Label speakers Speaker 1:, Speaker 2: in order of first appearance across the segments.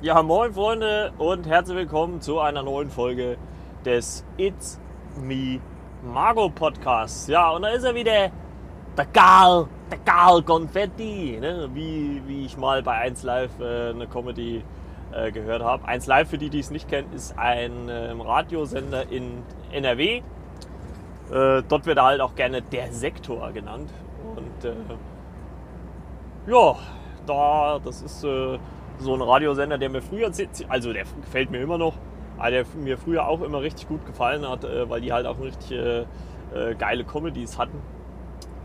Speaker 1: Ja, moin Freunde und herzlich willkommen zu einer neuen Folge des It's Me Margo Podcasts. Ja, und da ist er wieder, der Karl, der Karl Konfetti, ne? wie, wie ich mal bei 1 Live äh, eine Comedy äh, gehört habe. 1 Live, für die, die es nicht kennen, ist ein äh, Radiosender in NRW. Äh, dort wird er halt auch gerne der Sektor genannt. Und äh, ja, da, das ist äh, so ein Radiosender, der mir früher, also der gefällt mir immer noch, aber der mir früher auch immer richtig gut gefallen hat, äh, weil die halt auch richtig äh, äh, geile Comedies hatten.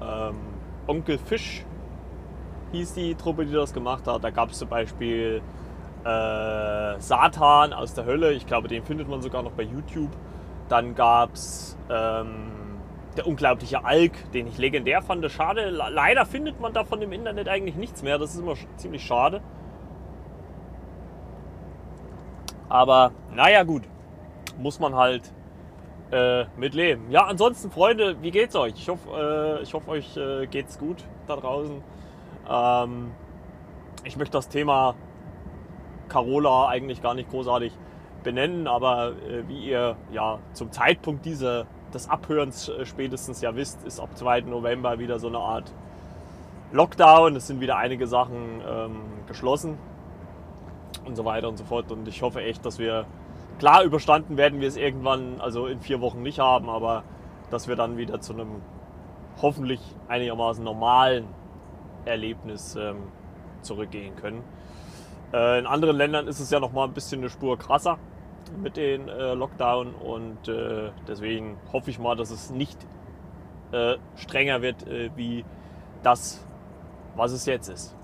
Speaker 1: Ähm, Onkel Fisch hieß die Truppe, die das gemacht hat. Da gab es zum Beispiel äh, Satan aus der Hölle, ich glaube, den findet man sogar noch bei YouTube. Dann gab es ähm, der unglaubliche Alk, den ich legendär fand. Schade, leider findet man davon im Internet eigentlich nichts mehr. Das ist immer ziemlich schade. Aber naja, gut. Muss man halt äh, mitleben. Ja, ansonsten, Freunde, wie geht's euch? Ich hoffe, äh, ich euch äh, geht's gut da draußen. Ähm, ich möchte das Thema Carola eigentlich gar nicht großartig benennen, aber äh, wie ihr ja zum Zeitpunkt dieser, des Abhörens äh, spätestens ja wisst, ist ab 2. November wieder so eine Art Lockdown. Es sind wieder einige Sachen ähm, geschlossen und so weiter und so fort. Und ich hoffe echt, dass wir, klar überstanden werden wir es irgendwann, also in vier Wochen nicht haben, aber dass wir dann wieder zu einem hoffentlich einigermaßen normalen Erlebnis ähm, zurückgehen können. Äh, in anderen Ländern ist es ja noch mal ein bisschen eine Spur krasser mit den äh, Lockdown und äh, deswegen hoffe ich mal, dass es nicht äh, strenger wird äh, wie das, was es jetzt ist.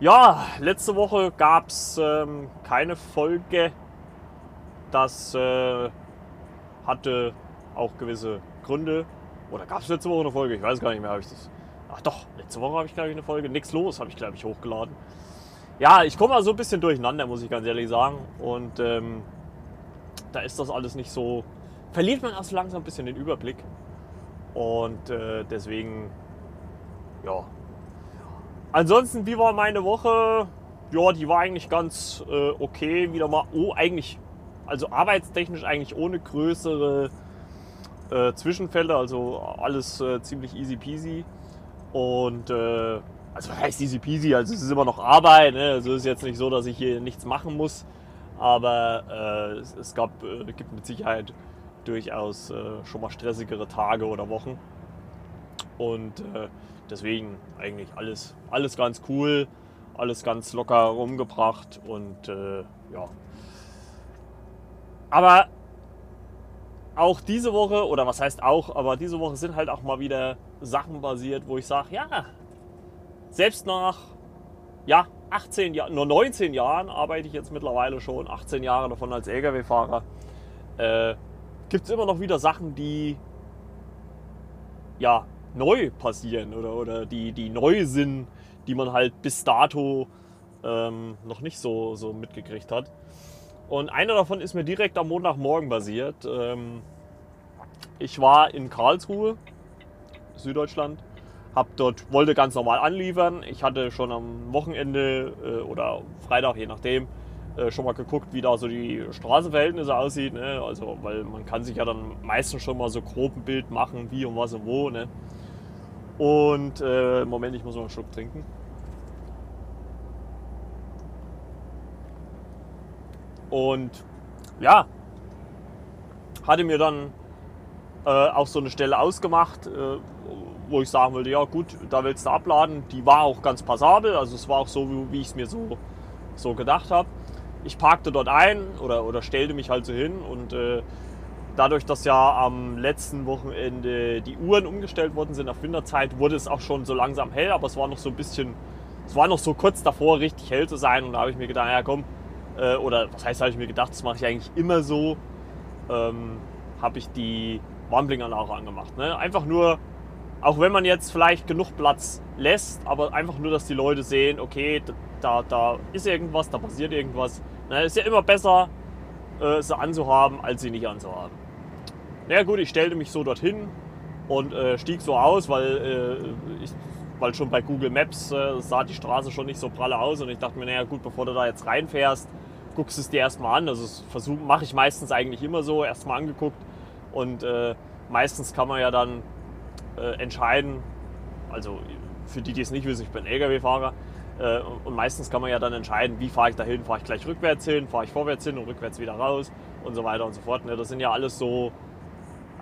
Speaker 1: Ja, letzte Woche gab es ähm, keine Folge. Das äh, hatte auch gewisse Gründe. Oder gab es letzte Woche eine Folge? Ich weiß gar nicht mehr, habe ich das. Ach doch, letzte Woche habe ich, glaube ich, eine Folge. Nix los, habe ich, glaube ich, hochgeladen. Ja, ich komme mal so ein bisschen durcheinander, muss ich ganz ehrlich sagen. Und ähm, da ist das alles nicht so. Verliert man erst langsam ein bisschen den Überblick. Und äh, deswegen, ja, Ansonsten, wie war meine Woche? Ja, die war eigentlich ganz äh, okay. Wieder mal, oh, eigentlich, also arbeitstechnisch eigentlich ohne größere äh, Zwischenfälle. Also alles äh, ziemlich easy peasy. Und, äh, also was heißt easy peasy? Also es ist immer noch Arbeit. Ne? Also es ist jetzt nicht so, dass ich hier nichts machen muss. Aber äh, es, gab, äh, gibt mit Sicherheit durchaus schon mal stressigere Tage oder Wochen. Und deswegen eigentlich alles, alles ganz cool, alles ganz locker rumgebracht und äh, ja. Aber auch diese Woche, oder was heißt auch, aber diese Woche sind halt auch mal wieder Sachen basiert, wo ich sage, ja, selbst nach ja, 18 Jahren, nur 19 Jahren arbeite ich jetzt mittlerweile schon, 18 Jahre davon als Lkw-Fahrer, äh, gibt es immer noch wieder Sachen, die ja, neu passieren oder, oder die, die neu sind, die man halt bis dato ähm, noch nicht so, so mitgekriegt hat. Und einer davon ist mir direkt am Montagmorgen basiert. Ähm, ich war in Karlsruhe, Süddeutschland, hab dort, wollte ganz normal anliefern. Ich hatte schon am Wochenende äh, oder Freitag, je nachdem, äh, schon mal geguckt, wie da so die Straßenverhältnisse aussieht. Ne? Also, weil man kann sich ja dann meistens schon mal so grob ein Bild machen, wie und was und wo. Ne? Und äh, Moment, ich muss noch einen Schluck trinken. Und ja, hatte mir dann äh, auch so eine Stelle ausgemacht, äh, wo ich sagen wollte, ja gut, da willst du abladen. Die war auch ganz passabel, also es war auch so, wie, wie ich es mir so, so gedacht habe. Ich parkte dort ein oder, oder stellte mich halt so hin und äh, dadurch, dass ja am letzten Wochenende die Uhren umgestellt worden sind auf Winterzeit, wurde es auch schon so langsam hell, aber es war noch so ein bisschen, es war noch so kurz davor, richtig hell zu sein. Und da habe ich mir gedacht, ja komm, äh, oder was heißt, habe ich mir gedacht, das mache ich eigentlich immer so, ähm, habe ich die Warnblinkanlage angemacht. Ne? Einfach nur, auch wenn man jetzt vielleicht genug Platz lässt, aber einfach nur, dass die Leute sehen, okay, da, da ist irgendwas, da passiert irgendwas. Ne? Ist ja immer besser, äh, sie anzuhaben, als sie nicht anzuhaben. Na ja, gut, ich stellte mich so dorthin und äh, stieg so aus, weil, äh, ich, weil schon bei Google Maps äh, sah die Straße schon nicht so pralle aus und ich dachte mir, naja gut, bevor du da jetzt reinfährst, guckst du es dir erstmal an. Also das mache ich meistens eigentlich immer so, erstmal angeguckt und äh, meistens kann man ja dann äh, entscheiden, also für die, die es nicht wissen, ich bin Lkw-Fahrer äh, und meistens kann man ja dann entscheiden, wie fahre ich dahin, fahre ich gleich rückwärts hin, fahre ich vorwärts hin und rückwärts wieder raus und so weiter und so fort. Ne? Das sind ja alles so,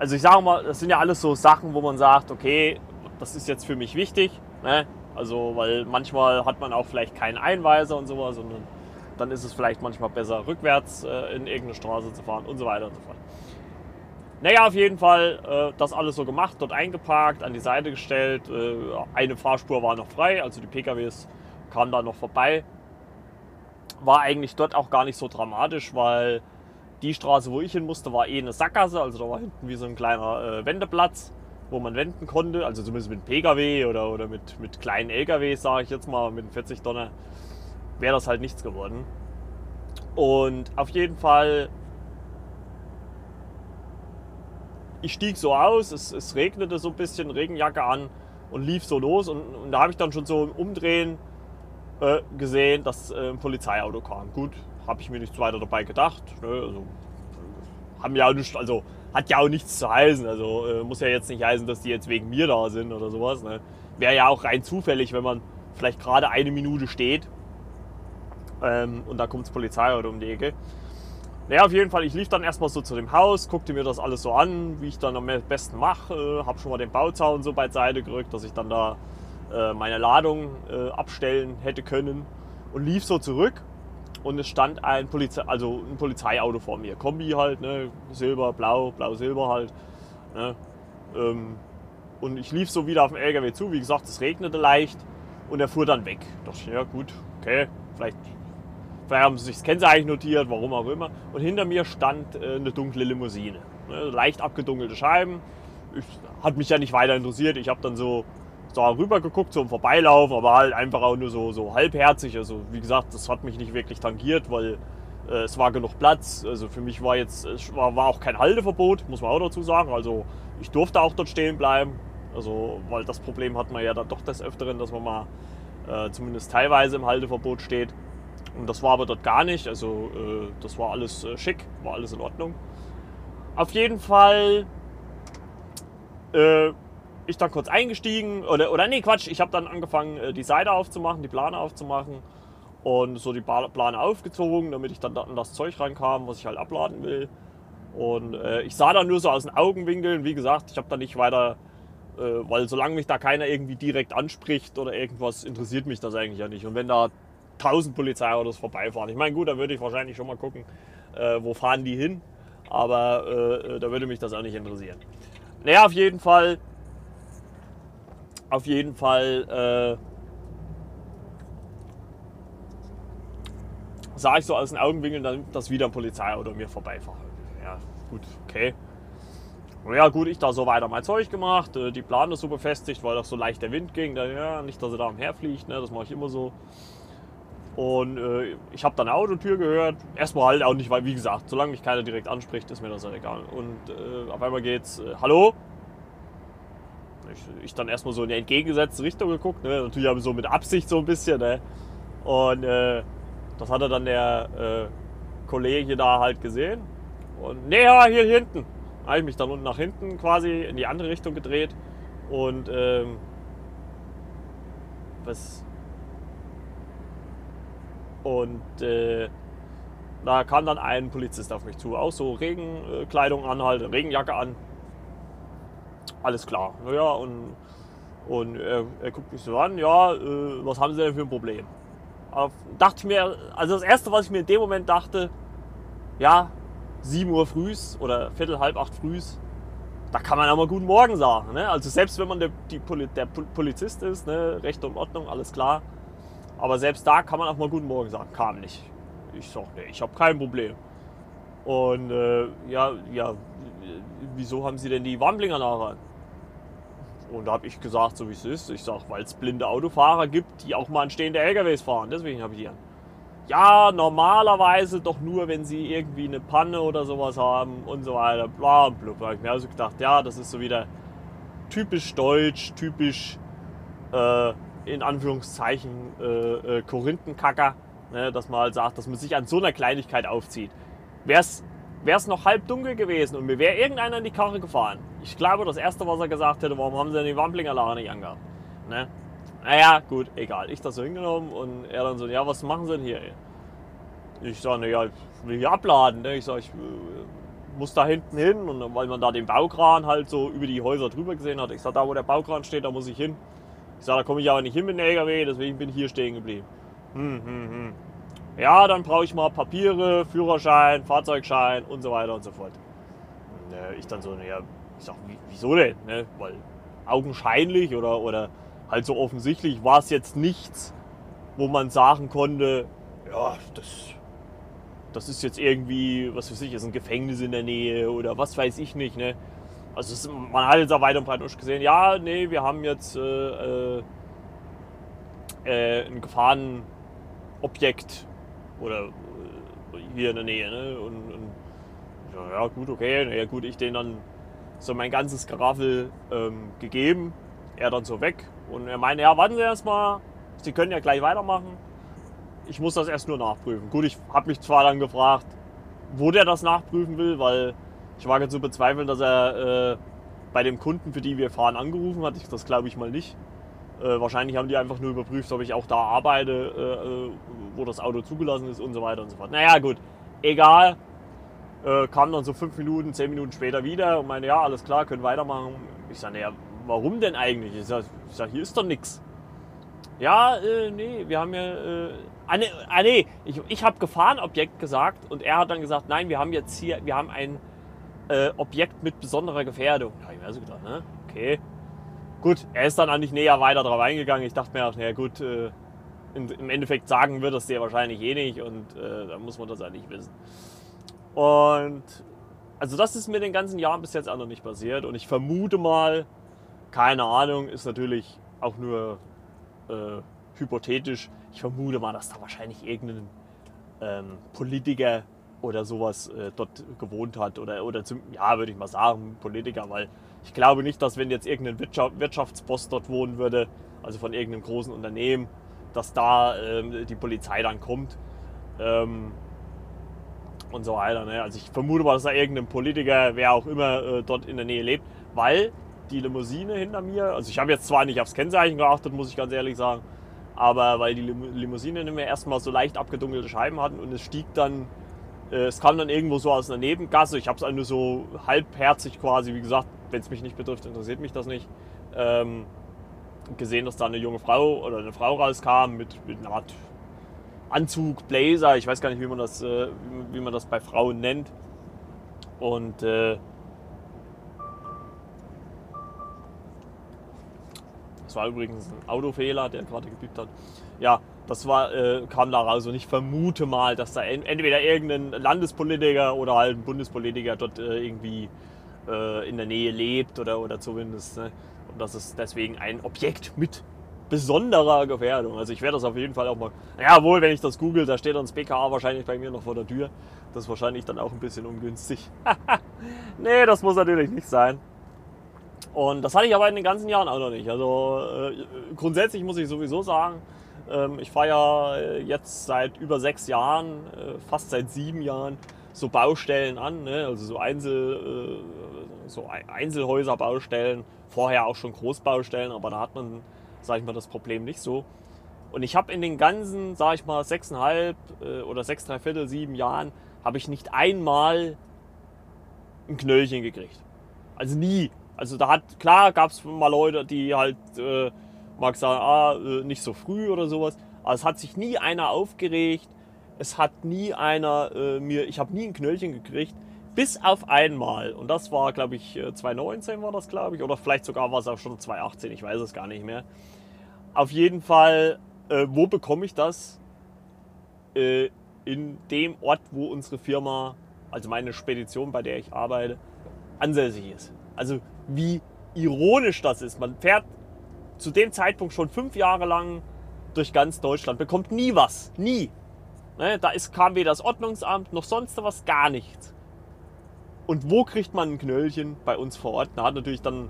Speaker 1: also ich sage mal, das sind ja alles so Sachen, wo man sagt, okay, das ist jetzt für mich wichtig. Ne? Also, weil manchmal hat man auch vielleicht keinen Einweiser und sowas, sondern dann ist es vielleicht manchmal besser, rückwärts äh, in irgendeine Straße zu fahren und so weiter und so fort. Naja, auf jeden Fall äh, das alles so gemacht, dort eingeparkt, an die Seite gestellt. Äh, eine Fahrspur war noch frei, also die PKWs kamen da noch vorbei. War eigentlich dort auch gar nicht so dramatisch, weil die Straße, wo ich hin musste, war eh eine Sackgasse. Also da war hinten wie so ein kleiner äh, Wendeplatz, wo man wenden konnte. Also zumindest mit PKW oder, oder mit, mit kleinen LKWs, sage ich jetzt mal, mit 40 Tonner, wäre das halt nichts geworden. Und auf jeden Fall ich stieg so aus, es, es, regnete so ein bisschen, Regenjacke an und lief so los. Und, und da habe ich dann schon so im Umdrehen äh, gesehen, dass äh, ein Polizeiauto kam. Gut, habe ich mir nichts weiter dabei gedacht. Ne? Also, haben ja nicht, also hat ja auch nichts zu heißen. Also äh, muss ja jetzt nicht heißen, dass die jetzt wegen mir da sind oder sowas. Ne? Wäre ja auch rein zufällig, wenn man vielleicht gerade eine Minute steht ähm, und da kommt das Polizeiauto um die Ecke. Naja, auf jeden Fall, ich lief dann erstmal so zu dem Haus, guckte mir das alles so an, wie ich dann am besten mache, äh, habe schon mal den Bauzaun so beiseite gerückt, dass ich dann da äh, meine Ladung äh, abstellen hätte können und lief so zurück und es stand ein, Polizei, also ein Polizeiauto vor mir, Kombi halt, ne, Silber, Blau, Blau-Silber halt. Ne, ähm, und ich lief so wieder auf den LKW zu, wie gesagt, es regnete leicht und er fuhr dann weg. Ich dachte, ja gut, okay, vielleicht Vielleicht haben sie sich das Kennzeichen notiert, warum auch immer. Und hinter mir stand äh, eine dunkle Limousine. Ne, leicht abgedunkelte Scheiben. Ich, hat mich ja nicht weiter interessiert. Ich habe dann so da rüber geguckt, im Vorbeilaufen, aber halt einfach auch nur so, so halbherzig. Also wie gesagt, das hat mich nicht wirklich tangiert, weil äh, es war genug Platz. Also für mich war jetzt, war, war auch kein Halteverbot, muss man auch dazu sagen. Also ich durfte auch dort stehen bleiben. Also, weil das Problem hat man ja dann doch des Öfteren, dass man mal äh, zumindest teilweise im Halteverbot steht. Und das war aber dort gar nicht. Also äh, das war alles äh, schick, war alles in Ordnung. Auf jeden Fall äh, ich dann kurz eingestiegen oder, oder nee, Quatsch, ich habe dann angefangen, äh, die Seite aufzumachen, die Plane aufzumachen und so die Plane aufgezogen, damit ich dann an das Zeug rankam, was ich halt abladen will. Und äh, ich sah dann nur so aus den Augenwinkeln, wie gesagt, ich habe da nicht weiter, äh, weil solange mich da keiner irgendwie direkt anspricht oder irgendwas, interessiert mich das eigentlich ja nicht. Und wenn da 1000 Polizeiautos vorbeifahren. Ich meine, gut, da würde ich wahrscheinlich schon mal gucken, äh, wo fahren die hin. Aber äh, da würde mich das auch nicht interessieren. Naja, auf jeden Fall. Auf jeden Fall. Äh, sah ich so aus den Augenwinkeln, dass wieder ein Polizeiauto mir vorbeifahrt. Ja, gut, okay. Ja gut, ich da so weiter mein Zeug gemacht, äh, die Plane so befestigt, weil doch so leicht der Wind ging. Da, ja, nicht, dass er da umherfliegt, ne, das mache ich immer so. Und äh, ich habe dann eine Autotür gehört. Erstmal halt auch nicht, weil wie gesagt, solange mich keiner direkt anspricht, ist mir das halt egal. Und äh, auf einmal geht's, äh, hallo? Ich, ich dann erstmal so in die entgegengesetzte Richtung geguckt, ne? natürlich aber so mit Absicht so ein bisschen. Ne? Und äh, das hatte dann der äh, Kollege da halt gesehen. Und ja, hier hinten. Habe ich mich dann unten nach hinten quasi in die andere Richtung gedreht. Und ähm, was, und äh, da kam dann ein Polizist auf mich zu, auch so Regenkleidung an, halt, Regenjacke an. Alles klar. Naja, und, und er, er guckt mich so an, ja, äh, was haben Sie denn für ein Problem? Aber dachte ich mir, also das erste, was ich mir in dem Moment dachte, ja, 7 Uhr frühs oder Viertel, halb acht frühs, da kann man auch mal guten Morgen sagen. Ne? Also selbst wenn man der, die, der Polizist ist, ne? Recht und Ordnung, alles klar, aber selbst da kann man auch mal Guten Morgen sagen. Kam nicht. Ich sag, nee, ich habe kein Problem. Und äh, ja, ja, wieso haben Sie denn die Warnblinger nachher? Und da habe ich gesagt, so wie es ist. Ich sage, weil es blinde Autofahrer gibt, die auch mal an stehende LKWs fahren. Deswegen habe ich die an. Ja, normalerweise doch nur, wenn sie irgendwie eine Panne oder sowas haben und so weiter. Bla, bla, bla. Ich mir also gedacht, ja, das ist so wieder typisch deutsch, typisch äh, in Anführungszeichen äh, äh, Korinthenkacker, ne, dass man halt sagt, dass man sich an so einer Kleinigkeit aufzieht. Wäre es noch halb dunkel gewesen und mir wäre irgendeiner in die Karre gefahren. Ich glaube, das Erste, was er gesagt hätte, warum haben sie denn die Wamplingerlache nicht angehabt? Ne? Naja, gut, egal. Ich das so hingenommen und er dann so, ja, was machen sie denn hier? Ich sage, naja, ich will hier abladen. Ne? Ich sage, ich äh, muss da hinten hin und weil man da den Baukran halt so über die Häuser drüber gesehen hat. Ich sage, da wo der Baukran steht, da muss ich hin. Ich sage, da komme ich aber nicht hin mit dem LKW, deswegen bin ich hier stehen geblieben. Hm, hm, hm. Ja, dann brauche ich mal Papiere, Führerschein, Fahrzeugschein und so weiter und so fort. Und, äh, ich dann so, naja, ich sage, wieso denn? Ne? Weil augenscheinlich oder, oder halt so offensichtlich war es jetzt nichts, wo man sagen konnte, ja, das, das ist jetzt irgendwie, was weiß ich, ist ein Gefängnis in der Nähe oder was weiß ich nicht. Ne? Also es, man hat jetzt auch weiter und breit gesehen, ja, nee, wir haben jetzt äh, äh, äh ein Gefahrenobjekt oder äh, hier in der Nähe. Ne? Und, und ja, gut, okay, na ja, gut, ich den dann so mein ganzes Garaffel ähm, gegeben, er dann so weg und er meinte, ja, warten Sie erst mal, Sie können ja gleich weitermachen. Ich muss das erst nur nachprüfen. Gut, ich habe mich zwar dann gefragt, wo der das nachprüfen will, weil ich wage zu bezweifeln, dass er äh, bei dem Kunden, für die wir fahren, angerufen hat. Ich, das glaube ich mal nicht. Äh, wahrscheinlich haben die einfach nur überprüft, ob ich auch da arbeite, äh, äh, wo das Auto zugelassen ist und so weiter und so fort. Naja, gut, egal. Äh, kam dann so fünf Minuten, zehn Minuten später wieder und meinte, ja, alles klar, können weitermachen. Ich sage, naja, warum denn eigentlich? Ich sage, sag, hier ist doch nichts. Ja, äh, nee, wir haben ja. Ah, nee, ah, nee ich, ich habe Gefahrenobjekt gesagt und er hat dann gesagt, nein, wir haben jetzt hier, wir haben ein Objekt mit besonderer Gefährdung. Habe ich mir also gedacht, ne? Okay. Gut, er ist dann nicht näher weiter drauf eingegangen. Ich dachte mir auch, naja, gut, äh, in, im Endeffekt sagen wird das der wahrscheinlich eh nicht und äh, dann muss man das nicht wissen. Und also das ist mir den ganzen Jahren bis jetzt auch noch nicht passiert und ich vermute mal, keine Ahnung, ist natürlich auch nur äh, hypothetisch. Ich vermute mal, dass da wahrscheinlich irgendein ähm, Politiker oder sowas äh, dort gewohnt hat. Oder, oder zum, ja, würde ich mal sagen, Politiker, weil ich glaube nicht, dass wenn jetzt irgendein Wirtschaft, Wirtschaftsboss dort wohnen würde, also von irgendeinem großen Unternehmen, dass da ähm, die Polizei dann kommt. Ähm, und so weiter. Ne? Also ich vermute mal, dass da irgendein Politiker, wer auch immer, äh, dort in der Nähe lebt, weil die Limousine hinter mir, also ich habe jetzt zwar nicht aufs Kennzeichen geachtet, muss ich ganz ehrlich sagen, aber weil die Limousine hinter mir erstmal so leicht abgedunkelte Scheiben hatten und es stieg dann äh, es kam dann irgendwo so aus einer Nebengasse. Ich habe es nur so halbherzig quasi, wie gesagt, wenn es mich nicht betrifft, interessiert mich das nicht. Ähm, gesehen, dass da eine junge Frau oder eine Frau rauskam mit, mit einer Art Anzug, Blazer, ich weiß gar nicht, wie man das, äh, wie man das bei Frauen nennt. Und äh, das war übrigens ein Autofehler, der gerade gebiebt hat. Ja, das war, äh, kam da raus und ich vermute mal, dass da entweder irgendein Landespolitiker oder halt ein Bundespolitiker dort äh, irgendwie äh, in der Nähe lebt oder, oder zumindest. Ne? Und das ist deswegen ein Objekt mit besonderer Gefährdung. Also ich werde das auf jeden Fall auch mal. Ja, wohl, wenn ich das google, da steht dann das BKA wahrscheinlich bei mir noch vor der Tür. Das ist wahrscheinlich dann auch ein bisschen ungünstig. nee, das muss natürlich nicht sein. Und das hatte ich aber in den ganzen Jahren auch noch nicht. Also äh, grundsätzlich muss ich sowieso sagen, ähm, ich fahre ja äh, jetzt seit über sechs Jahren, äh, fast seit sieben Jahren, so Baustellen an, ne? also so, Einzel, äh, so Einzelhäuserbaustellen, vorher auch schon Großbaustellen, aber da hat man, sage ich mal, das Problem nicht so. Und ich habe in den ganzen, sage ich mal, sechseinhalb oder sechs, drei Viertel, sieben Jahren, habe ich nicht einmal ein Knöllchen gekriegt. Also nie. Also da hat, klar gab es mal Leute, die halt äh, mag sagen, ah, äh, nicht so früh oder sowas. Aber es hat sich nie einer aufgeregt. Es hat nie einer äh, mir, ich habe nie ein Knöllchen gekriegt. Bis auf einmal. Und das war, glaube ich, 2019 äh, war das, glaube ich. Oder vielleicht sogar war es auch schon 2018. Ich weiß es gar nicht mehr. Auf jeden Fall, äh, wo bekomme ich das? Äh, in dem Ort, wo unsere Firma, also meine Spedition, bei der ich arbeite, ansässig ist. Also wie ironisch das ist. Man fährt zu dem Zeitpunkt schon fünf Jahre lang durch ganz Deutschland, bekommt nie was. Nie. Ne, da ist, kam weder das Ordnungsamt noch sonst was, gar nichts. Und wo kriegt man ein Knöllchen? Bei uns vor Ort. Da hat natürlich dann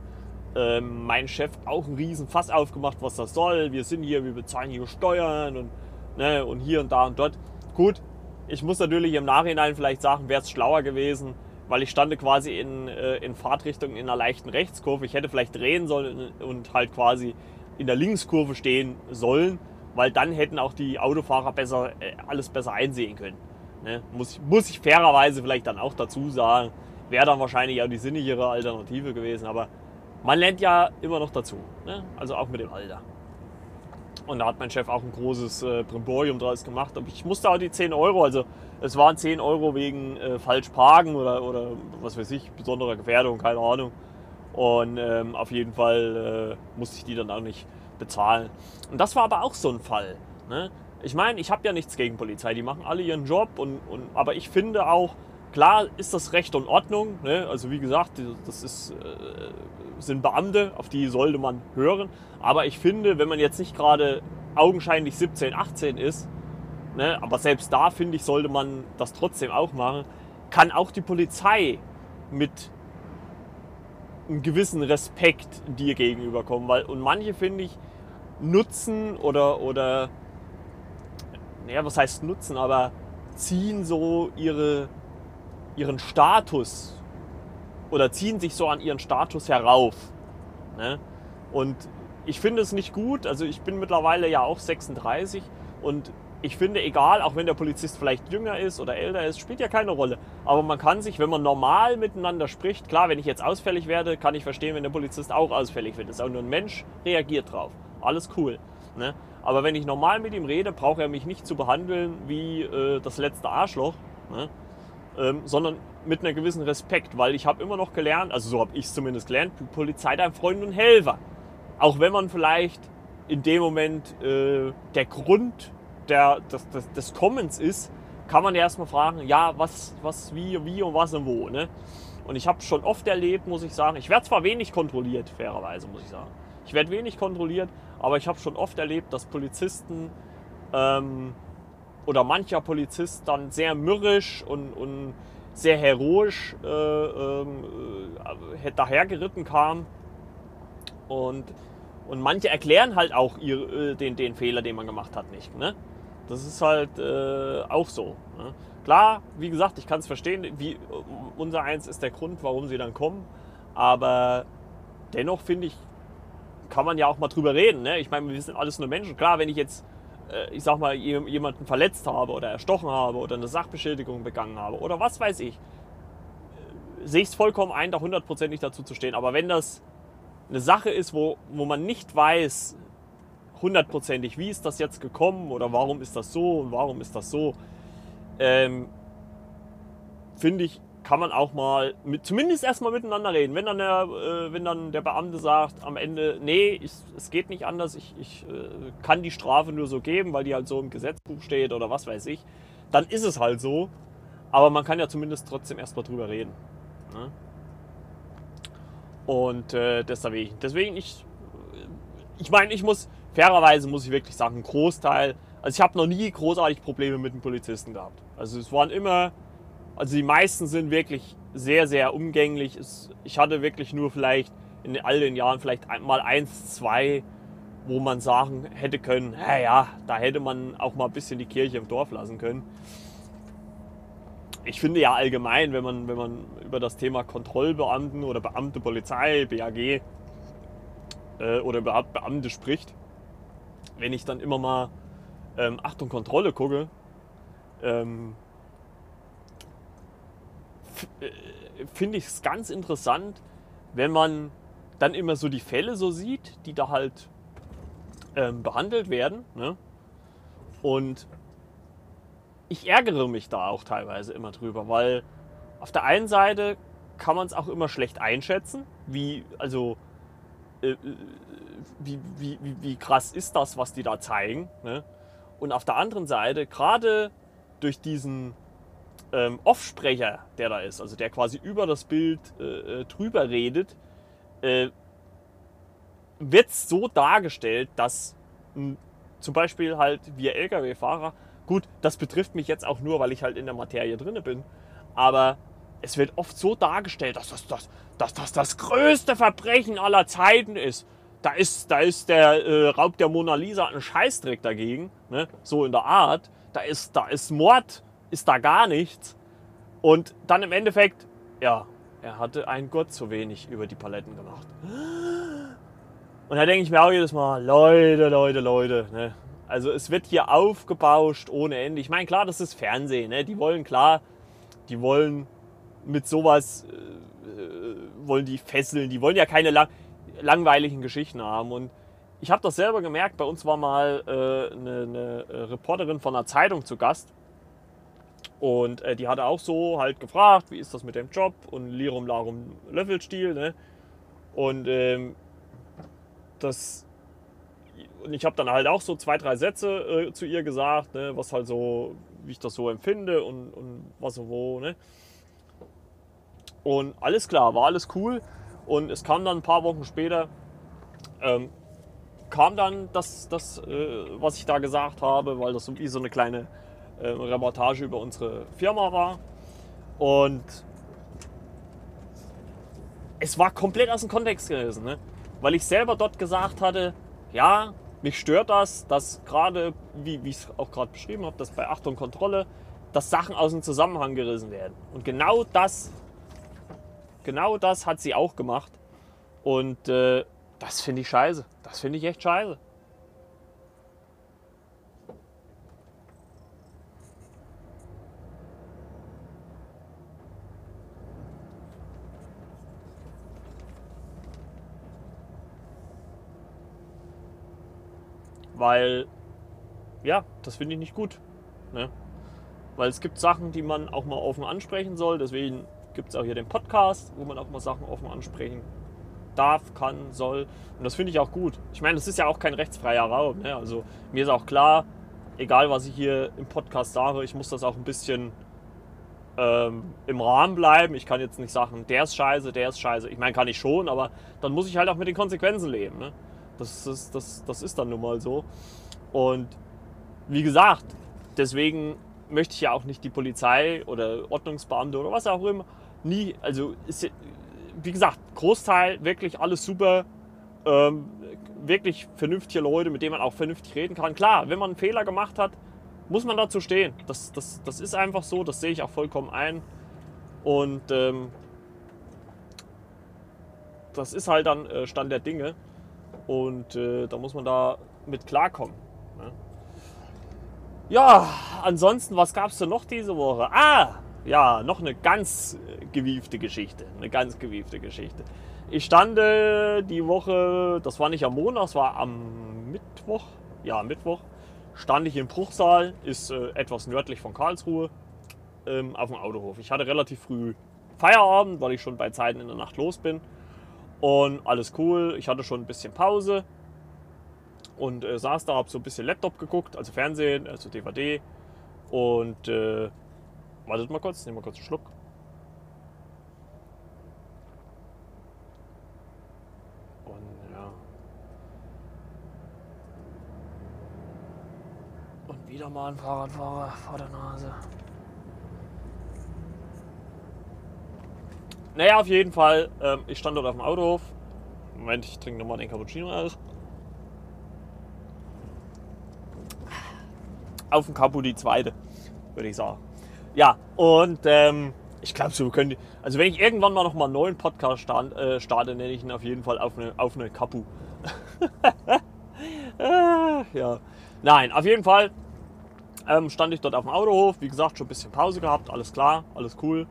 Speaker 1: ähm, mein Chef auch einen riesen Fass aufgemacht, was das soll. Wir sind hier, wir bezahlen hier Steuern und, ne, und hier und da und dort. Gut, ich muss natürlich im Nachhinein vielleicht sagen, wäre es schlauer gewesen, weil ich stande quasi in, äh, in Fahrtrichtung in einer leichten Rechtskurve. Ich hätte vielleicht drehen sollen und halt quasi in der Linkskurve stehen sollen, weil dann hätten auch die Autofahrer besser, äh, alles besser einsehen können. Ne? Muss, muss ich fairerweise vielleicht dann auch dazu sagen. Wäre dann wahrscheinlich auch die sinnigere Alternative gewesen, aber man lernt ja immer noch dazu. Ne? Also auch mit dem Alter. Und da hat mein Chef auch ein großes äh, Brimborium draus gemacht. Aber ich musste auch die 10 Euro, also es waren 10 Euro wegen äh, falsch parken oder, oder was weiß ich, besonderer Gefährdung, keine Ahnung. Und ähm, auf jeden Fall äh, musste ich die dann auch nicht bezahlen. Und das war aber auch so ein Fall. Ne? Ich meine, ich habe ja nichts gegen Polizei, die machen alle ihren Job. Und, und, aber ich finde auch, klar ist das Recht und Ordnung. Ne? Also wie gesagt, das ist, äh, sind Beamte, auf die sollte man hören. Aber ich finde, wenn man jetzt nicht gerade augenscheinlich 17, 18 ist, ne? aber selbst da finde ich, sollte man das trotzdem auch machen, kann auch die Polizei mit einem gewissen Respekt dir gegenüberkommen. Weil, und manche, finde ich, nutzen oder, oder, naja, was heißt nutzen, aber ziehen so ihre, ihren Status oder ziehen sich so an ihren Status herauf. Ne? Und ich finde es nicht gut, also ich bin mittlerweile ja auch 36 und ich finde, egal, auch wenn der Polizist vielleicht jünger ist oder älter ist, spielt ja keine Rolle. Aber man kann sich, wenn man normal miteinander spricht, klar, wenn ich jetzt ausfällig werde, kann ich verstehen, wenn der Polizist auch ausfällig wird. Das ist auch nur ein Mensch, reagiert drauf. Alles cool. Ne? Aber wenn ich normal mit ihm rede, braucht er mich nicht zu behandeln wie äh, das letzte Arschloch, ne? ähm, sondern mit einer gewissen Respekt, weil ich habe immer noch gelernt, also so habe ich es zumindest gelernt, Polizei dein Freund und Helfer. Auch wenn man vielleicht in dem Moment äh, der Grund der, des, des, des Kommens ist, kann man ja erstmal fragen, ja, was, was, wie, wie und was und wo. Ne? Und ich habe schon oft erlebt, muss ich sagen, ich werde zwar wenig kontrolliert, fairerweise, muss ich sagen. Ich werde wenig kontrolliert, aber ich habe schon oft erlebt, dass Polizisten ähm, oder mancher Polizist dann sehr mürrisch und, und sehr heroisch äh, ähm, äh, dahergeritten kam. Und, und manche erklären halt auch ihr, äh, den, den Fehler, den man gemacht hat, nicht. Ne? Das ist halt äh, auch so. Ne? Klar, wie gesagt, ich kann es verstehen. Wie, unser eins ist der Grund, warum sie dann kommen. Aber dennoch finde ich, kann man ja auch mal drüber reden. Ne? Ich meine, wir sind alles nur Menschen. Klar, wenn ich jetzt, äh, ich sag mal, jemanden verletzt habe oder erstochen habe oder eine Sachbeschädigung begangen habe oder was weiß ich, äh, sehe ich es vollkommen ein, da hundertprozentig dazu zu stehen. Aber wenn das eine Sache ist, wo, wo man nicht weiß, hundertprozentig, wie ist das jetzt gekommen oder warum ist das so und warum ist das so, ähm, finde ich, kann man auch mal mit, zumindest erstmal miteinander reden. Wenn dann der, äh, wenn dann der Beamte sagt am Ende, nee, ich, es geht nicht anders, ich, ich äh, kann die Strafe nur so geben, weil die halt so im Gesetzbuch steht oder was weiß ich, dann ist es halt so. Aber man kann ja zumindest trotzdem erstmal drüber reden. Ne? Und äh, deswegen, deswegen ich, ich meine, ich muss, fairerweise muss ich wirklich sagen, ein Großteil, also ich habe noch nie großartig Probleme mit den Polizisten gehabt. Also es waren immer also die meisten sind wirklich sehr, sehr umgänglich. Ich hatte wirklich nur vielleicht in all den Jahren vielleicht mal eins, zwei, wo man sagen hätte können, ja, da hätte man auch mal ein bisschen die Kirche im Dorf lassen können. Ich finde ja allgemein, wenn man, wenn man über das Thema Kontrollbeamten oder Beamte Polizei, BAG äh, oder überhaupt Beamte spricht, wenn ich dann immer mal ähm, Achtung Kontrolle gucke, ähm, äh, finde ich es ganz interessant, wenn man dann immer so die Fälle so sieht, die da halt ähm, behandelt werden. Ne? Und ich ärgere mich da auch teilweise immer drüber, weil auf der einen Seite kann man es auch immer schlecht einschätzen, wie, also, äh, äh wie, wie, wie, wie, krass ist das, was die da zeigen. Ne? Und auf der anderen Seite, gerade durch diesen ähm, Offsprecher, der da ist, also der quasi über das Bild äh, äh drüber redet, äh, wird so dargestellt, dass mh, zum Beispiel halt wir Lkw-Fahrer, gut, das betrifft mich jetzt auch nur, weil ich halt in der Materie drinne bin, aber es wird oft so dargestellt, dass das das, dass das, das größte Verbrechen aller Zeiten ist. Da ist, da ist der äh, Raub der Mona Lisa ein Scheißdreck dagegen, ne? so in der Art. Da ist, da ist Mord, ist da gar nichts. Und dann im Endeffekt, ja, er hatte einen Gurt zu wenig über die Paletten gemacht. Und da denke ich mir auch jedes Mal, Leute, Leute, Leute. Ne? Also es wird hier aufgebauscht ohne Ende. Ich meine, klar, das ist Fernsehen. Ne? Die wollen klar, die wollen mit sowas, äh, wollen die fesseln. Die wollen ja keine lang langweiligen Geschichten haben. Und ich habe das selber gemerkt. Bei uns war mal äh, eine, eine Reporterin von einer Zeitung zu Gast. Und äh, die hatte auch so halt gefragt, wie ist das mit dem Job und Lirum Larum Löffelstiel. Ne? Und ähm, das und ich habe dann halt auch so zwei, drei Sätze äh, zu ihr gesagt, ne, was halt so, wie ich das so empfinde und, und was und wo. Ne? Und alles klar, war alles cool. Und es kam dann ein paar Wochen später, ähm, kam dann das, das äh, was ich da gesagt habe, weil das so wie so eine kleine äh, Reportage über unsere Firma war. Und es war komplett aus dem Kontext gewesen. Ne? weil ich selber dort gesagt hatte, ja, mich stört das, dass gerade, wie, ich es auch gerade beschrieben habe, dass bei Achtung Kontrolle, dass Sachen aus dem Zusammenhang gerissen werden. Und genau das, genau das hat sie auch gemacht. Und äh, das finde ich scheiße. Das finde ich echt scheiße. Weil, ja, das finde ich nicht gut. Ne? Weil es gibt Sachen, die man auch mal offen ansprechen soll. Deswegen gibt es auch hier den Podcast, wo man auch mal Sachen offen ansprechen darf, kann, soll. Und das finde ich auch gut. Ich meine, das ist ja auch kein rechtsfreier Raum. Ne? Also mir ist auch klar, egal was ich hier im Podcast sage, ich muss das auch ein bisschen ähm, im Rahmen bleiben. Ich kann jetzt nicht sagen, der ist scheiße, der ist scheiße. Ich meine, kann ich schon, aber dann muss ich halt auch mit den Konsequenzen leben. Ne? Das ist, das, das ist dann nun mal so. Und wie gesagt, deswegen möchte ich ja auch nicht die Polizei oder Ordnungsbeamte oder was auch immer nie, also ist, wie gesagt, Großteil wirklich alles super, ähm, wirklich vernünftige Leute, mit denen man auch vernünftig reden kann. Klar, wenn man einen Fehler gemacht hat, muss man dazu stehen. Das, das, das ist einfach so, das sehe ich auch vollkommen ein. Und ähm, das ist halt dann äh, Stand der Dinge. Und äh, da muss man da mit klarkommen. Ne? Ja, ansonsten, was gab es denn noch diese Woche? Ah, ja, noch eine ganz gewiefte Geschichte. Eine ganz gewiefte Geschichte. Ich stand äh, die Woche, das war nicht am Montag, das war am Mittwoch. Ja, Mittwoch stand ich im Bruchsal, ist äh, etwas nördlich von Karlsruhe, ähm, auf dem Autohof. Ich hatte relativ früh Feierabend, weil ich schon bei Zeiten in der Nacht los bin. Und alles cool. Ich hatte schon ein bisschen Pause und äh, saß da, hab so ein bisschen Laptop geguckt, also Fernsehen, also DVD. Und äh, wartet mal kurz, nehmen wir kurz einen Schluck. Und ja. Und wieder mal ein Fahrradfahrer vor der Nase. Naja, auf jeden Fall, ähm, ich stand dort auf dem Autohof. Moment, ich trinke nochmal den Cappuccino aus. Auf dem Capu die zweite, würde ich sagen. Ja, und ähm, ich glaube, so können Also, wenn ich irgendwann mal nochmal einen neuen Podcast start, äh, starte, nenne ich ihn auf jeden Fall auf eine, auf eine Capu. ah, ja. Nein, auf jeden Fall ähm, stand ich dort auf dem Autohof. Wie gesagt, schon ein bisschen Pause gehabt. Alles klar, alles cool.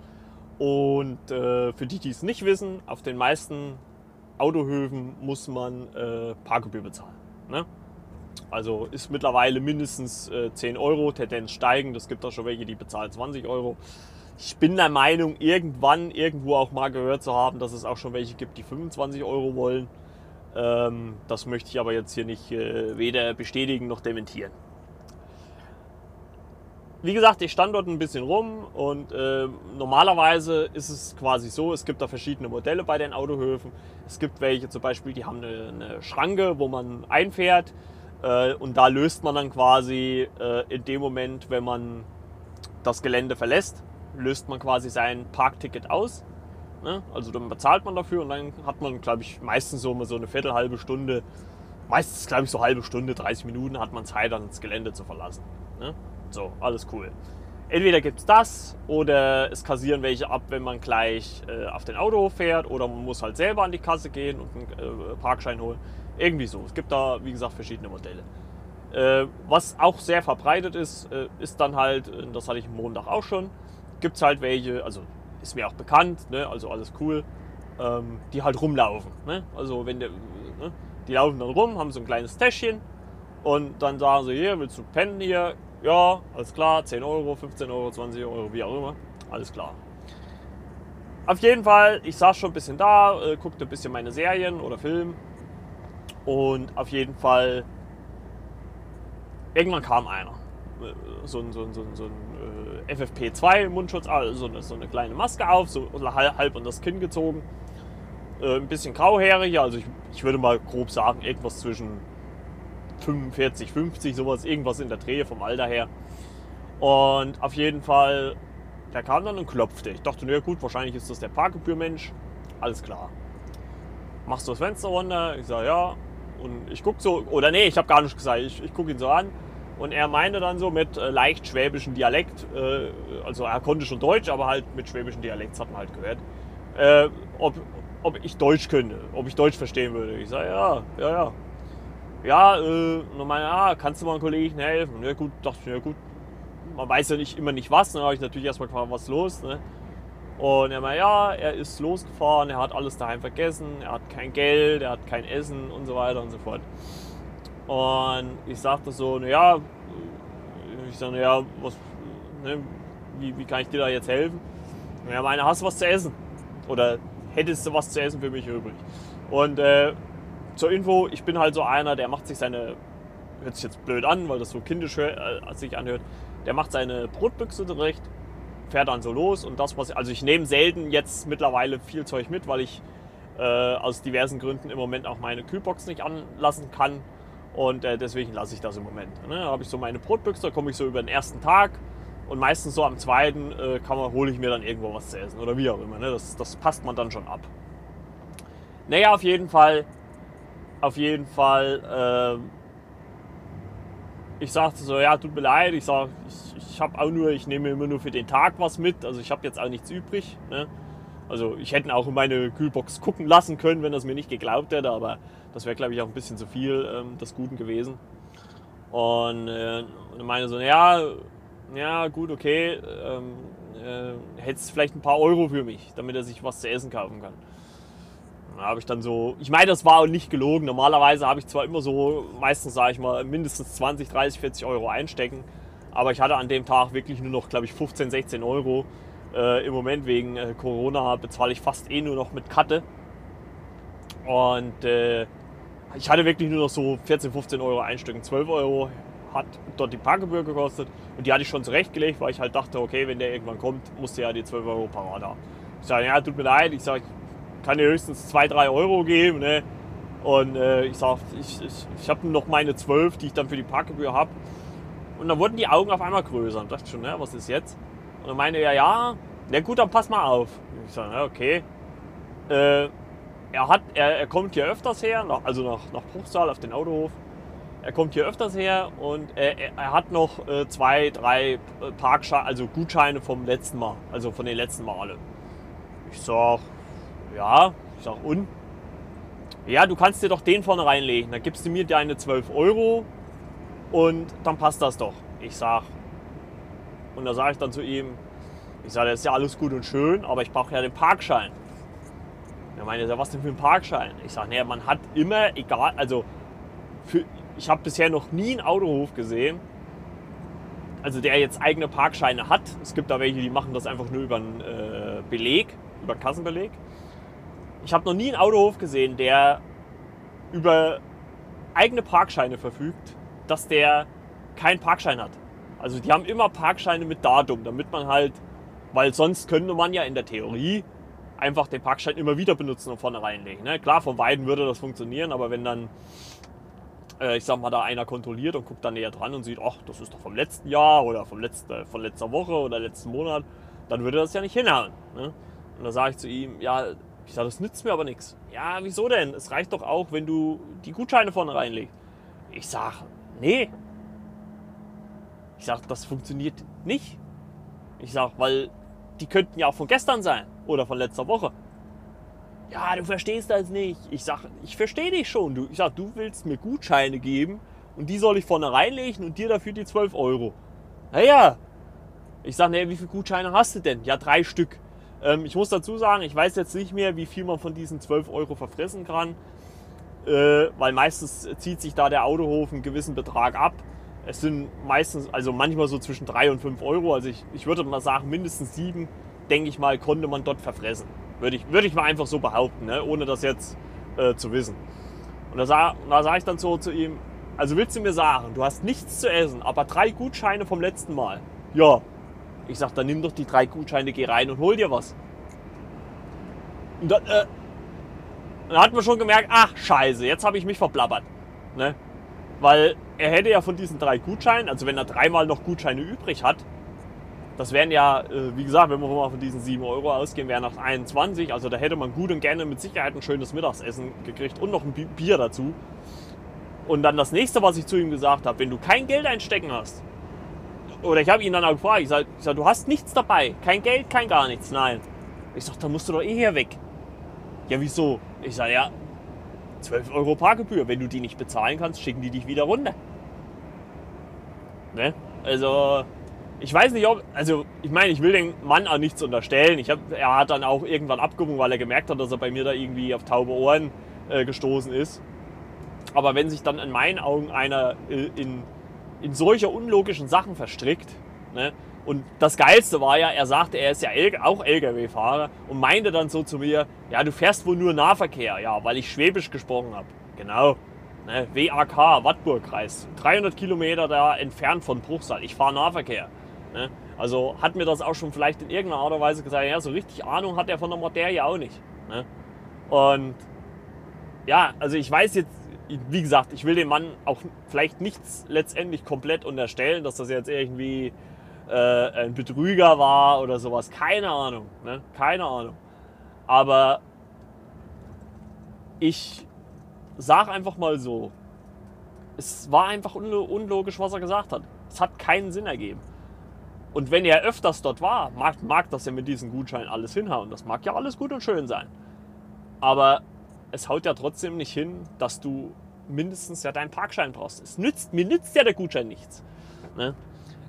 Speaker 1: Und äh, für die, die es nicht wissen, auf den meisten Autohöfen muss man äh, Parkgebühr bezahlen. Ne? Also ist mittlerweile mindestens äh, 10 Euro, Tendenz steigend. Es gibt auch schon welche, die bezahlen 20 Euro. Ich bin der Meinung, irgendwann irgendwo auch mal gehört zu haben, dass es auch schon welche gibt, die 25 Euro wollen. Ähm, das möchte ich aber jetzt hier nicht äh, weder bestätigen noch dementieren wie gesagt, ich stand dort ein bisschen rum und äh, normalerweise ist es quasi so, es gibt da verschiedene Modelle bei den Autohöfen. Es gibt welche zum Beispiel, die haben eine, eine Schranke, wo man einfährt äh, und da löst man dann quasi äh, in dem Moment, wenn man das Gelände verlässt, löst man quasi sein Parkticket aus. Ne? Also dann bezahlt man dafür und dann hat man, glaube ich, meistens so, so eine Viertel, halbe Stunde, meistens, glaube ich, so halbe Stunde, 30 Minuten hat man Zeit, dann das Gelände zu verlassen. Ne? So, alles cool. Entweder gibt es das oder es kassieren welche ab, wenn man gleich äh, auf den Autohof fährt oder man muss halt selber an die Kasse gehen und einen äh, Parkschein holen. Irgendwie so. Es gibt da, wie gesagt, verschiedene Modelle. Äh, was auch sehr verbreitet ist, äh, ist dann halt, äh, das hatte ich Montag auch schon, gibt es halt welche, also ist mir auch bekannt, ne, also alles cool, ähm, die halt rumlaufen. Ne? Also wenn der, ne, die laufen dann rum, haben so ein kleines Täschchen und dann sagen sie, hier, willst du pennen hier? Ja, alles klar, 10 Euro, 15 Euro, 20 Euro, wie auch immer, alles klar. Auf jeden Fall, ich saß schon ein bisschen da, äh, guckte ein bisschen meine Serien oder Film und auf jeden Fall irgendwann kam einer. So ein, so ein, so ein, so ein äh, FFP2-Mundschutz, also eine, so eine kleine Maske auf, so halb an das Kinn gezogen. Äh, ein bisschen grauhärig, also ich, ich würde mal grob sagen, irgendwas zwischen 45, 50, sowas, irgendwas in der Drehe vom Alter her. Und auf jeden Fall, der kam dann und klopfte. Ich dachte, na gut, wahrscheinlich ist das der Parkgebührmensch. Alles klar. Machst du das Fenster runter? Ich sage, ja. Und ich gucke so, oder nee, ich habe gar nicht gesagt, ich, ich gucke ihn so an. Und er meinte dann so mit äh, leicht schwäbischem Dialekt, äh, also er konnte schon Deutsch, aber halt mit schwäbischem Dialekt, hat man halt gehört, äh, ob, ob ich Deutsch könnte, ob ich Deutsch verstehen würde. Ich sage, ja, ja, ja. Ja, äh, meine, ah, kannst du mal einem Kollegen helfen? Ja gut, dachte ich, ja gut. Man weiß ja nicht immer nicht was, dann habe ich natürlich erstmal gefragt, was los, ne? Und er meinte, ja, er ist losgefahren, er hat alles daheim vergessen, er hat kein Geld, er hat kein Essen und so weiter und so fort. Und ich sagte so, naja, ich sage, naja, was, ne, wie, wie kann ich dir da jetzt helfen? Und er meinte, hast du was zu essen? Oder hättest du was zu essen für mich übrig? Und äh, zur Info, ich bin halt so einer, der macht sich seine, hört sich jetzt blöd an, weil das so kindisch äh, sich anhört, der macht seine Brotbüchse zurecht fährt dann so los und das, was also ich nehme selten jetzt mittlerweile viel Zeug mit, weil ich äh, aus diversen Gründen im Moment auch meine Kühlbox nicht anlassen kann und äh, deswegen lasse ich das im Moment. Ne? Da habe ich so meine Brotbüchse, da komme ich so über den ersten Tag und meistens so am zweiten äh, kann man, hole ich mir dann irgendwo was zu essen oder wie auch immer. Ne? Das, das passt man dann schon ab. Naja, auf jeden Fall, auf jeden Fall äh, ich sagte so, ja, tut mir leid, ich sage, ich, ich habe auch nur, ich nehme immer nur für den Tag was mit, also ich habe jetzt auch nichts übrig. Ne? Also ich hätte auch in meine Kühlbox gucken lassen können, wenn das mir nicht geglaubt hätte, aber das wäre, glaube ich, auch ein bisschen zu viel ähm, des Guten gewesen. Und, äh, und meine so, ja, ja, gut, okay, ähm, äh, hättest vielleicht ein paar Euro für mich, damit er sich was zu essen kaufen kann. Da habe ich dann so, ich meine, das war auch nicht gelogen. Normalerweise habe ich zwar immer so, meistens sage ich mal, mindestens 20, 30, 40 Euro einstecken. Aber ich hatte an dem Tag wirklich nur noch, glaube ich, 15, 16 Euro. Äh, Im Moment wegen äh, Corona bezahle ich fast eh nur noch mit Karte. Und äh, ich hatte wirklich nur noch so 14, 15 Euro einstecken. 12 Euro hat dort die Parkgebühr gekostet. Und die hatte ich schon zurechtgelegt, weil ich halt dachte, okay, wenn der irgendwann kommt, musste ja die 12 Euro parat haben. Ich sage, ja, tut mir leid. Ich sage, kann dir höchstens 2, 3 Euro geben. Ne? Und äh, ich sag, ich, ich, ich habe noch meine 12, die ich dann für die Parkgebühr habe. Und dann wurden die Augen auf einmal größer. Und dachte schon, ne, was ist jetzt? Und dann meinte er, ja, na gut, dann pass mal auf. Ich sage, okay. Äh, er, hat, er, er kommt hier öfters her, nach, also nach, nach Bruchsal auf den Autohof. Er kommt hier öfters her und er, er hat noch äh, zwei, drei Parkscheine, also Gutscheine vom letzten Mal, also von den letzten Male. Ich sag, ja, ich sag, und? Ja, du kannst dir doch den vorne reinlegen. Dann gibst du mir deine 12 Euro und dann passt das doch. Ich sag, und da sage ich dann zu ihm, ich sage, das ist ja alles gut und schön, aber ich brauche ja den Parkschein. Er meinte, was denn für ein Parkschein? Ich sage, naja, man hat immer, egal, also für, ich habe bisher noch nie einen Autohof gesehen, also der jetzt eigene Parkscheine hat. Es gibt da welche, die machen das einfach nur über einen äh, Beleg, über Kassenbeleg. Ich habe noch nie einen Autohof gesehen, der über eigene Parkscheine verfügt, dass der keinen Parkschein hat. Also die haben immer Parkscheine mit Datum, damit man halt, weil sonst könnte man ja in der Theorie einfach den Parkschein immer wieder benutzen und vorne reinlegen. Ne? Klar, von beiden würde das funktionieren, aber wenn dann, äh, ich sag mal, da einer kontrolliert und guckt dann näher dran und sieht, ach, das ist doch vom letzten Jahr oder vom letzten, von letzter Woche oder letzten Monat, dann würde das ja nicht hinhauen. Ne? Und da sage ich zu ihm, ja, ich sage, das nützt mir aber nichts. Ja, wieso denn? Es reicht doch auch, wenn du die Gutscheine vorne reinlegst. Ich sage, nee. Ich sage, das funktioniert nicht. Ich sage, weil die könnten ja auch von gestern sein oder von letzter Woche. Ja, du verstehst das nicht. Ich sage, ich verstehe dich schon. Ich sage, du willst mir Gutscheine geben und die soll ich vorne reinlegen und dir dafür die 12 Euro. Naja. Ich sage, naja, wie viele Gutscheine hast du denn? Ja, drei Stück. Ähm, ich muss dazu sagen, ich weiß jetzt nicht mehr, wie viel man von diesen 12 Euro verfressen kann, äh, weil meistens zieht sich da der Autohof einen gewissen Betrag ab. Es sind meistens, also manchmal so zwischen 3 und 5 Euro. Also ich, ich würde mal sagen, mindestens 7, denke ich mal, konnte man dort verfressen. Würde ich, würde ich mal einfach so behaupten, ne? ohne das jetzt äh, zu wissen. Und da sage sag ich dann so zu ihm, also willst du mir sagen, du hast nichts zu essen, aber drei Gutscheine vom letzten Mal? Ja, ich sag, dann nimm doch die drei Gutscheine, geh rein und hol dir was. Und dann, äh, dann hat man schon gemerkt, ach scheiße, jetzt habe ich mich verblabbert. Ne? Weil er hätte ja von diesen drei Gutscheinen, also wenn er dreimal noch Gutscheine übrig hat, das wären ja, äh, wie gesagt, wenn wir mal von diesen 7 Euro ausgehen, wären das 21. Also da hätte man gut und gerne mit Sicherheit ein schönes Mittagsessen gekriegt und noch ein Bier dazu. Und dann das nächste, was ich zu ihm gesagt habe, wenn du kein Geld einstecken hast, oder ich habe ihn dann auch gefragt, ich sage, sag, du hast nichts dabei, kein Geld, kein gar nichts, nein. Ich sage, dann musst du doch eh hier weg. Ja, wieso? Ich sage, ja, 12 Euro Parkgebühr, wenn du die nicht bezahlen kannst, schicken die dich wieder runter. Ne? Also, ich weiß nicht, ob, also ich meine, ich will dem Mann auch nichts unterstellen. Ich hab, er hat dann auch irgendwann abgewogen, weil er gemerkt hat, dass er bei mir da irgendwie auf taube Ohren äh, gestoßen ist. Aber wenn sich dann in meinen Augen einer äh, in in solche unlogischen Sachen verstrickt. Ne? Und das Geilste war ja, er sagte, er ist ja auch Lkw-Fahrer und meinte dann so zu mir, ja, du fährst wohl nur Nahverkehr, ja, weil ich Schwäbisch gesprochen habe. Genau. Ne? WAK, Wattburgkreis. 300 Kilometer da entfernt von Bruchsal. Ich fahre Nahverkehr. Ne? Also hat mir das auch schon vielleicht in irgendeiner Art und Weise gesagt, ja, so richtig Ahnung hat er von der Materie auch nicht. Ne? Und ja, also ich weiß jetzt wie gesagt, ich will dem Mann auch vielleicht nichts letztendlich komplett unterstellen, dass das jetzt irgendwie äh, ein Betrüger war oder sowas. Keine Ahnung. Ne? Keine Ahnung. Aber ich sage einfach mal so, es war einfach unlogisch, was er gesagt hat. Es hat keinen Sinn ergeben. Und wenn er öfters dort war, mag, mag das ja mit diesem Gutschein alles hinhauen. Das mag ja alles gut und schön sein. Aber es haut ja trotzdem nicht hin, dass du mindestens ja deinen Parkschein brauchst. Es nützt, mir nützt ja der Gutschein nichts. Ne?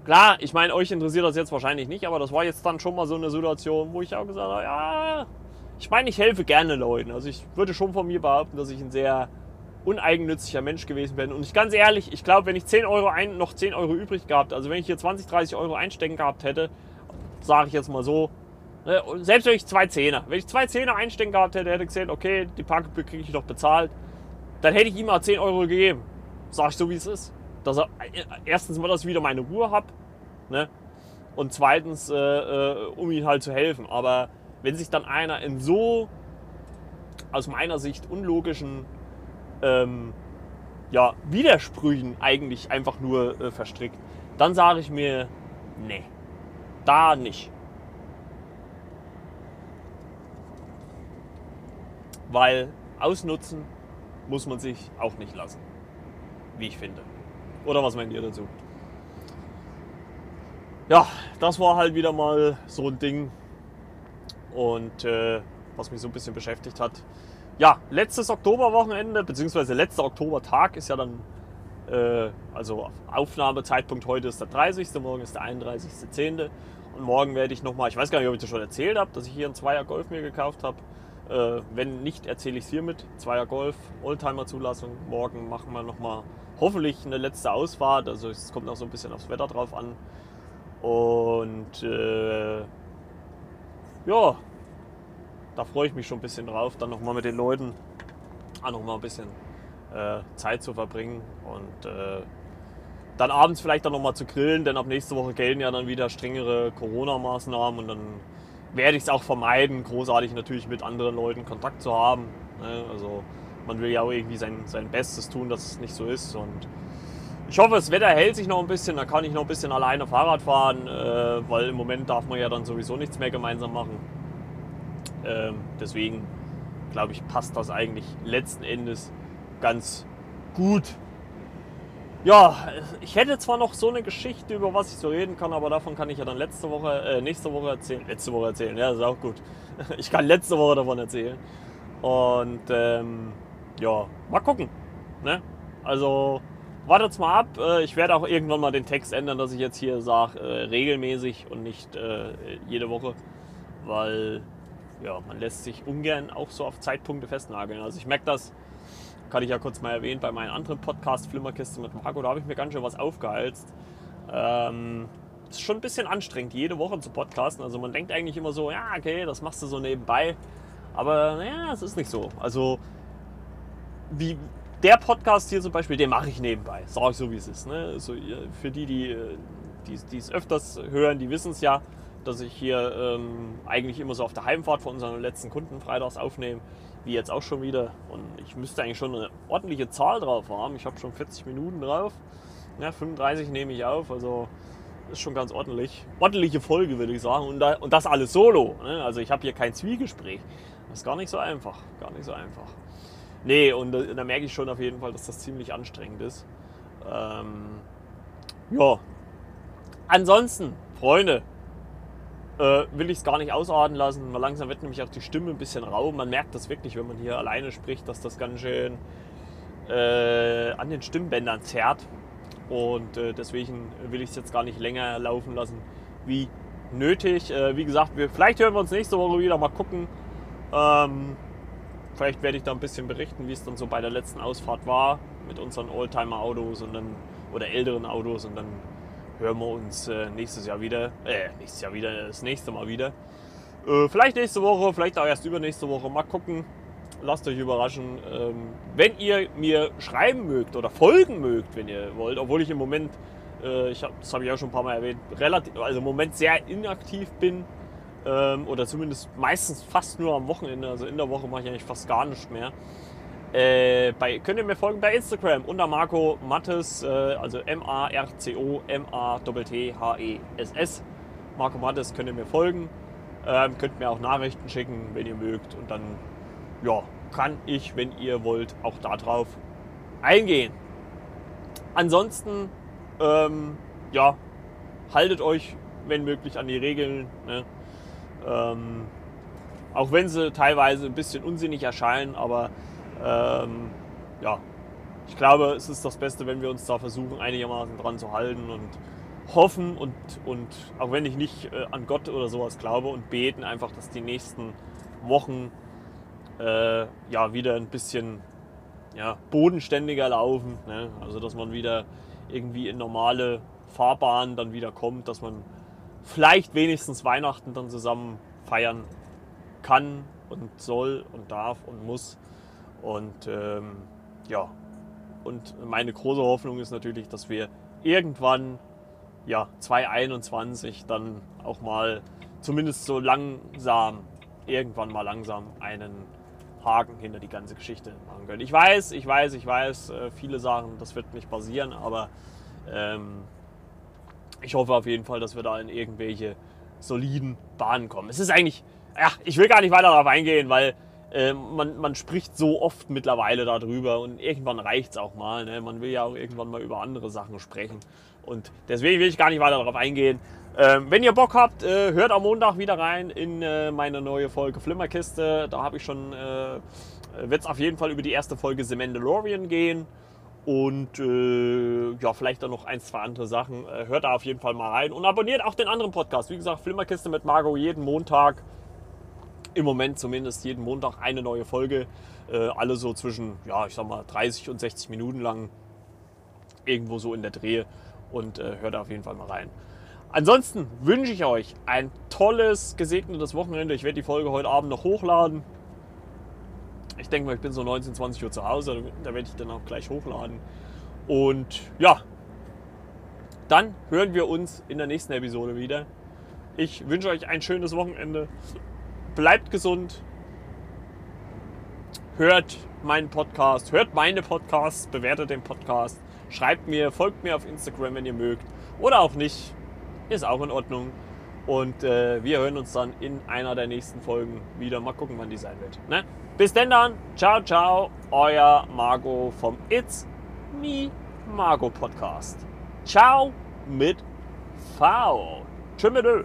Speaker 1: Klar, ich meine, euch interessiert das jetzt wahrscheinlich nicht, aber das war jetzt dann schon mal so eine Situation, wo ich auch gesagt habe, ja, ich meine, ich helfe gerne Leuten. Also ich würde schon von mir behaupten, dass ich ein sehr uneigennütziger Mensch gewesen bin. Und ich ganz ehrlich, ich glaube, wenn ich 10 Euro ein, noch 10 Euro übrig gehabt, also wenn ich hier 20, 30 Euro einstecken gehabt hätte, sage ich jetzt mal so, Ne, selbst wenn ich zwei Zehner, wenn ich zwei Zehner einstecken gehabt hätte, hätte ich gesehen, okay, die Parkgebühr kriege ich doch bezahlt, dann hätte ich ihm mal 10 Euro gegeben. Sag ich so, wie es ist. Dass er äh, erstens mal, dass ich wieder meine Ruhe habe. Ne? Und zweitens, äh, äh, um ihm halt zu helfen. Aber wenn sich dann einer in so aus meiner Sicht unlogischen ähm, ja, Widersprüchen eigentlich einfach nur äh, verstrickt, dann sage ich mir, nee, da nicht. Weil ausnutzen muss man sich auch nicht lassen. Wie ich finde. Oder was meint ihr dazu? Ja, das war halt wieder mal so ein Ding. Und äh, was mich so ein bisschen beschäftigt hat. Ja, letztes Oktoberwochenende, beziehungsweise letzter Oktobertag ist ja dann, äh, also Aufnahmezeitpunkt heute ist der 30. Morgen ist der 31.10. Und morgen werde ich nochmal, ich weiß gar nicht, ob ich das schon erzählt habe, dass ich hier einen Zweier Golf mir gekauft habe. Äh, wenn nicht, erzähle ich es hiermit. Zweier Golf, Oldtimer-Zulassung. Morgen machen wir nochmal hoffentlich eine letzte Ausfahrt. Also es kommt noch so ein bisschen aufs Wetter drauf an. Und äh, ja, da freue ich mich schon ein bisschen drauf, dann nochmal mit den Leuten auch nochmal ein bisschen äh, Zeit zu verbringen. Und äh, dann abends vielleicht dann nochmal zu grillen, denn ab nächste Woche gelten ja dann wieder strengere Corona-Maßnahmen und dann werde ich es auch vermeiden, großartig natürlich mit anderen Leuten Kontakt zu haben. Ne? Also man will ja auch irgendwie sein, sein Bestes tun, dass es nicht so ist. Und Ich hoffe, das Wetter hält sich noch ein bisschen, da kann ich noch ein bisschen alleine Fahrrad fahren, äh, weil im Moment darf man ja dann sowieso nichts mehr gemeinsam machen. Ähm, deswegen glaube ich, passt das eigentlich letzten Endes ganz gut. Ja, ich hätte zwar noch so eine Geschichte, über was ich so reden kann, aber davon kann ich ja dann letzte Woche, äh, nächste Woche erzählen. Letzte Woche erzählen, ja, ist auch gut. Ich kann letzte Woche davon erzählen. Und ähm, ja, mal gucken. Ne? Also wartet's mal ab. Äh, ich werde auch irgendwann mal den Text ändern, dass ich jetzt hier sage, äh, regelmäßig und nicht äh, jede Woche. Weil ja, man lässt sich ungern auch so auf Zeitpunkte festnageln. Also ich merke das, kann ich ja kurz mal erwähnen, bei meinem anderen Podcast Flimmerkiste mit Marco, da habe ich mir ganz schön was aufgeheizt. Ähm, ist schon ein bisschen anstrengend, jede Woche zu podcasten. Also man denkt eigentlich immer so, ja, okay, das machst du so nebenbei. Aber naja, es ist nicht so. Also wie der Podcast hier zum Beispiel, den mache ich nebenbei. Sag ich so, wie es ist. Ne? Also, für die, die, die es öfters hören, die wissen es ja dass ich hier ähm, eigentlich immer so auf der Heimfahrt von unseren letzten Kunden freitags aufnehme, wie jetzt auch schon wieder. Und ich müsste eigentlich schon eine ordentliche Zahl drauf haben. Ich habe schon 40 Minuten drauf. Ja, 35 nehme ich auf, also ist schon ganz ordentlich. Ordentliche Folge, würde ich sagen. Und, da, und das alles solo. Ne? Also ich habe hier kein Zwiegespräch. Das ist gar nicht so einfach. Gar nicht so einfach. Nee, und da, da merke ich schon auf jeden Fall, dass das ziemlich anstrengend ist. Ähm, ja. Ansonsten, Freunde, äh, will ich es gar nicht ausarten lassen. Langsam wird nämlich auch die Stimme ein bisschen rau. Man merkt das wirklich, wenn man hier alleine spricht, dass das ganz schön äh, an den Stimmbändern zerrt. Und äh, deswegen will ich es jetzt gar nicht länger laufen lassen wie nötig. Äh, wie gesagt, wir, vielleicht hören wir uns nächste Woche wieder. Mal gucken. Ähm, vielleicht werde ich da ein bisschen berichten, wie es dann so bei der letzten Ausfahrt war mit unseren Oldtimer-Autos oder älteren Autos und dann hören wir uns äh, nächstes Jahr wieder. Äh, nächstes Jahr wieder, das nächste Mal wieder. Äh, vielleicht nächste Woche, vielleicht auch erst übernächste Woche. Mal gucken. Lasst euch überraschen. Ähm, wenn ihr mir schreiben mögt oder folgen mögt, wenn ihr wollt, obwohl ich im Moment, äh, ich hab, das habe ich auch schon ein paar Mal erwähnt, relativ, also im Moment sehr inaktiv bin. Ähm, oder zumindest meistens fast nur am Wochenende. Also in der Woche mache ich eigentlich fast gar nichts mehr. Äh, bei, könnt ihr mir folgen bei Instagram unter Marco Mattes, äh, also M-A-R-C-O, M-A-T-T-H-E-S-S. Marco Mattes könnt ihr mir folgen. Ähm, könnt mir auch Nachrichten schicken, wenn ihr mögt. Und dann ja, kann ich, wenn ihr wollt, auch darauf eingehen. Ansonsten, ähm, ja, haltet euch, wenn möglich, an die Regeln. Ne? Ähm, auch wenn sie teilweise ein bisschen unsinnig erscheinen, aber ähm, ja, ich glaube, es ist das Beste, wenn wir uns da versuchen, einigermaßen dran zu halten und hoffen und, und auch wenn ich nicht äh, an Gott oder sowas glaube und beten einfach, dass die nächsten Wochen äh, ja wieder ein bisschen ja, bodenständiger laufen. Ne? Also dass man wieder irgendwie in normale Fahrbahnen dann wieder kommt, dass man vielleicht wenigstens Weihnachten dann zusammen feiern kann und soll und darf und muss. Und ähm, ja, und meine große Hoffnung ist natürlich, dass wir irgendwann, ja, 2021 dann auch mal zumindest so langsam, irgendwann mal langsam einen Haken hinter die ganze Geschichte machen können. Ich weiß, ich weiß, ich weiß, äh, viele sagen, das wird nicht passieren, aber ähm, ich hoffe auf jeden Fall, dass wir da in irgendwelche soliden Bahnen kommen. Es ist eigentlich, ja, ich will gar nicht weiter darauf eingehen, weil äh, man, man spricht so oft mittlerweile darüber und irgendwann reicht es auch mal. Ne? Man will ja auch irgendwann mal über andere Sachen sprechen. Und deswegen will ich gar nicht weiter darauf eingehen. Ähm, wenn ihr Bock habt, äh, hört am Montag wieder rein in äh, meine neue Folge Flimmerkiste. Da habe ich schon, äh, wird es auf jeden Fall über die erste Folge The Mandalorian gehen. Und äh, ja, vielleicht auch noch ein, zwei andere Sachen. Äh, hört da auf jeden Fall mal rein und abonniert auch den anderen Podcast. Wie gesagt, Flimmerkiste mit Margot jeden Montag im Moment zumindest jeden Montag eine neue Folge. Äh, alle so zwischen, ja, ich sag mal 30 und 60 Minuten lang. Irgendwo so in der Drehe. Und äh, hört auf jeden Fall mal rein. Ansonsten wünsche ich euch ein tolles, gesegnetes Wochenende. Ich werde die Folge heute Abend noch hochladen. Ich denke mal, ich bin so 19, 20 Uhr zu Hause. Da werde ich dann auch gleich hochladen. Und ja, dann hören wir uns in der nächsten Episode wieder. Ich wünsche euch ein schönes Wochenende bleibt gesund hört meinen Podcast, hört meine Podcasts, bewertet den Podcast, schreibt mir, folgt mir auf Instagram, wenn ihr mögt. Oder auch nicht. Ist auch in Ordnung. Und äh, wir hören uns dann in einer der nächsten Folgen wieder. Mal gucken, wann die sein wird. Ne? Bis denn dann. Ciao, ciao. Euer Marco vom It's Me Marco Podcast. Ciao mit V. Tschüss.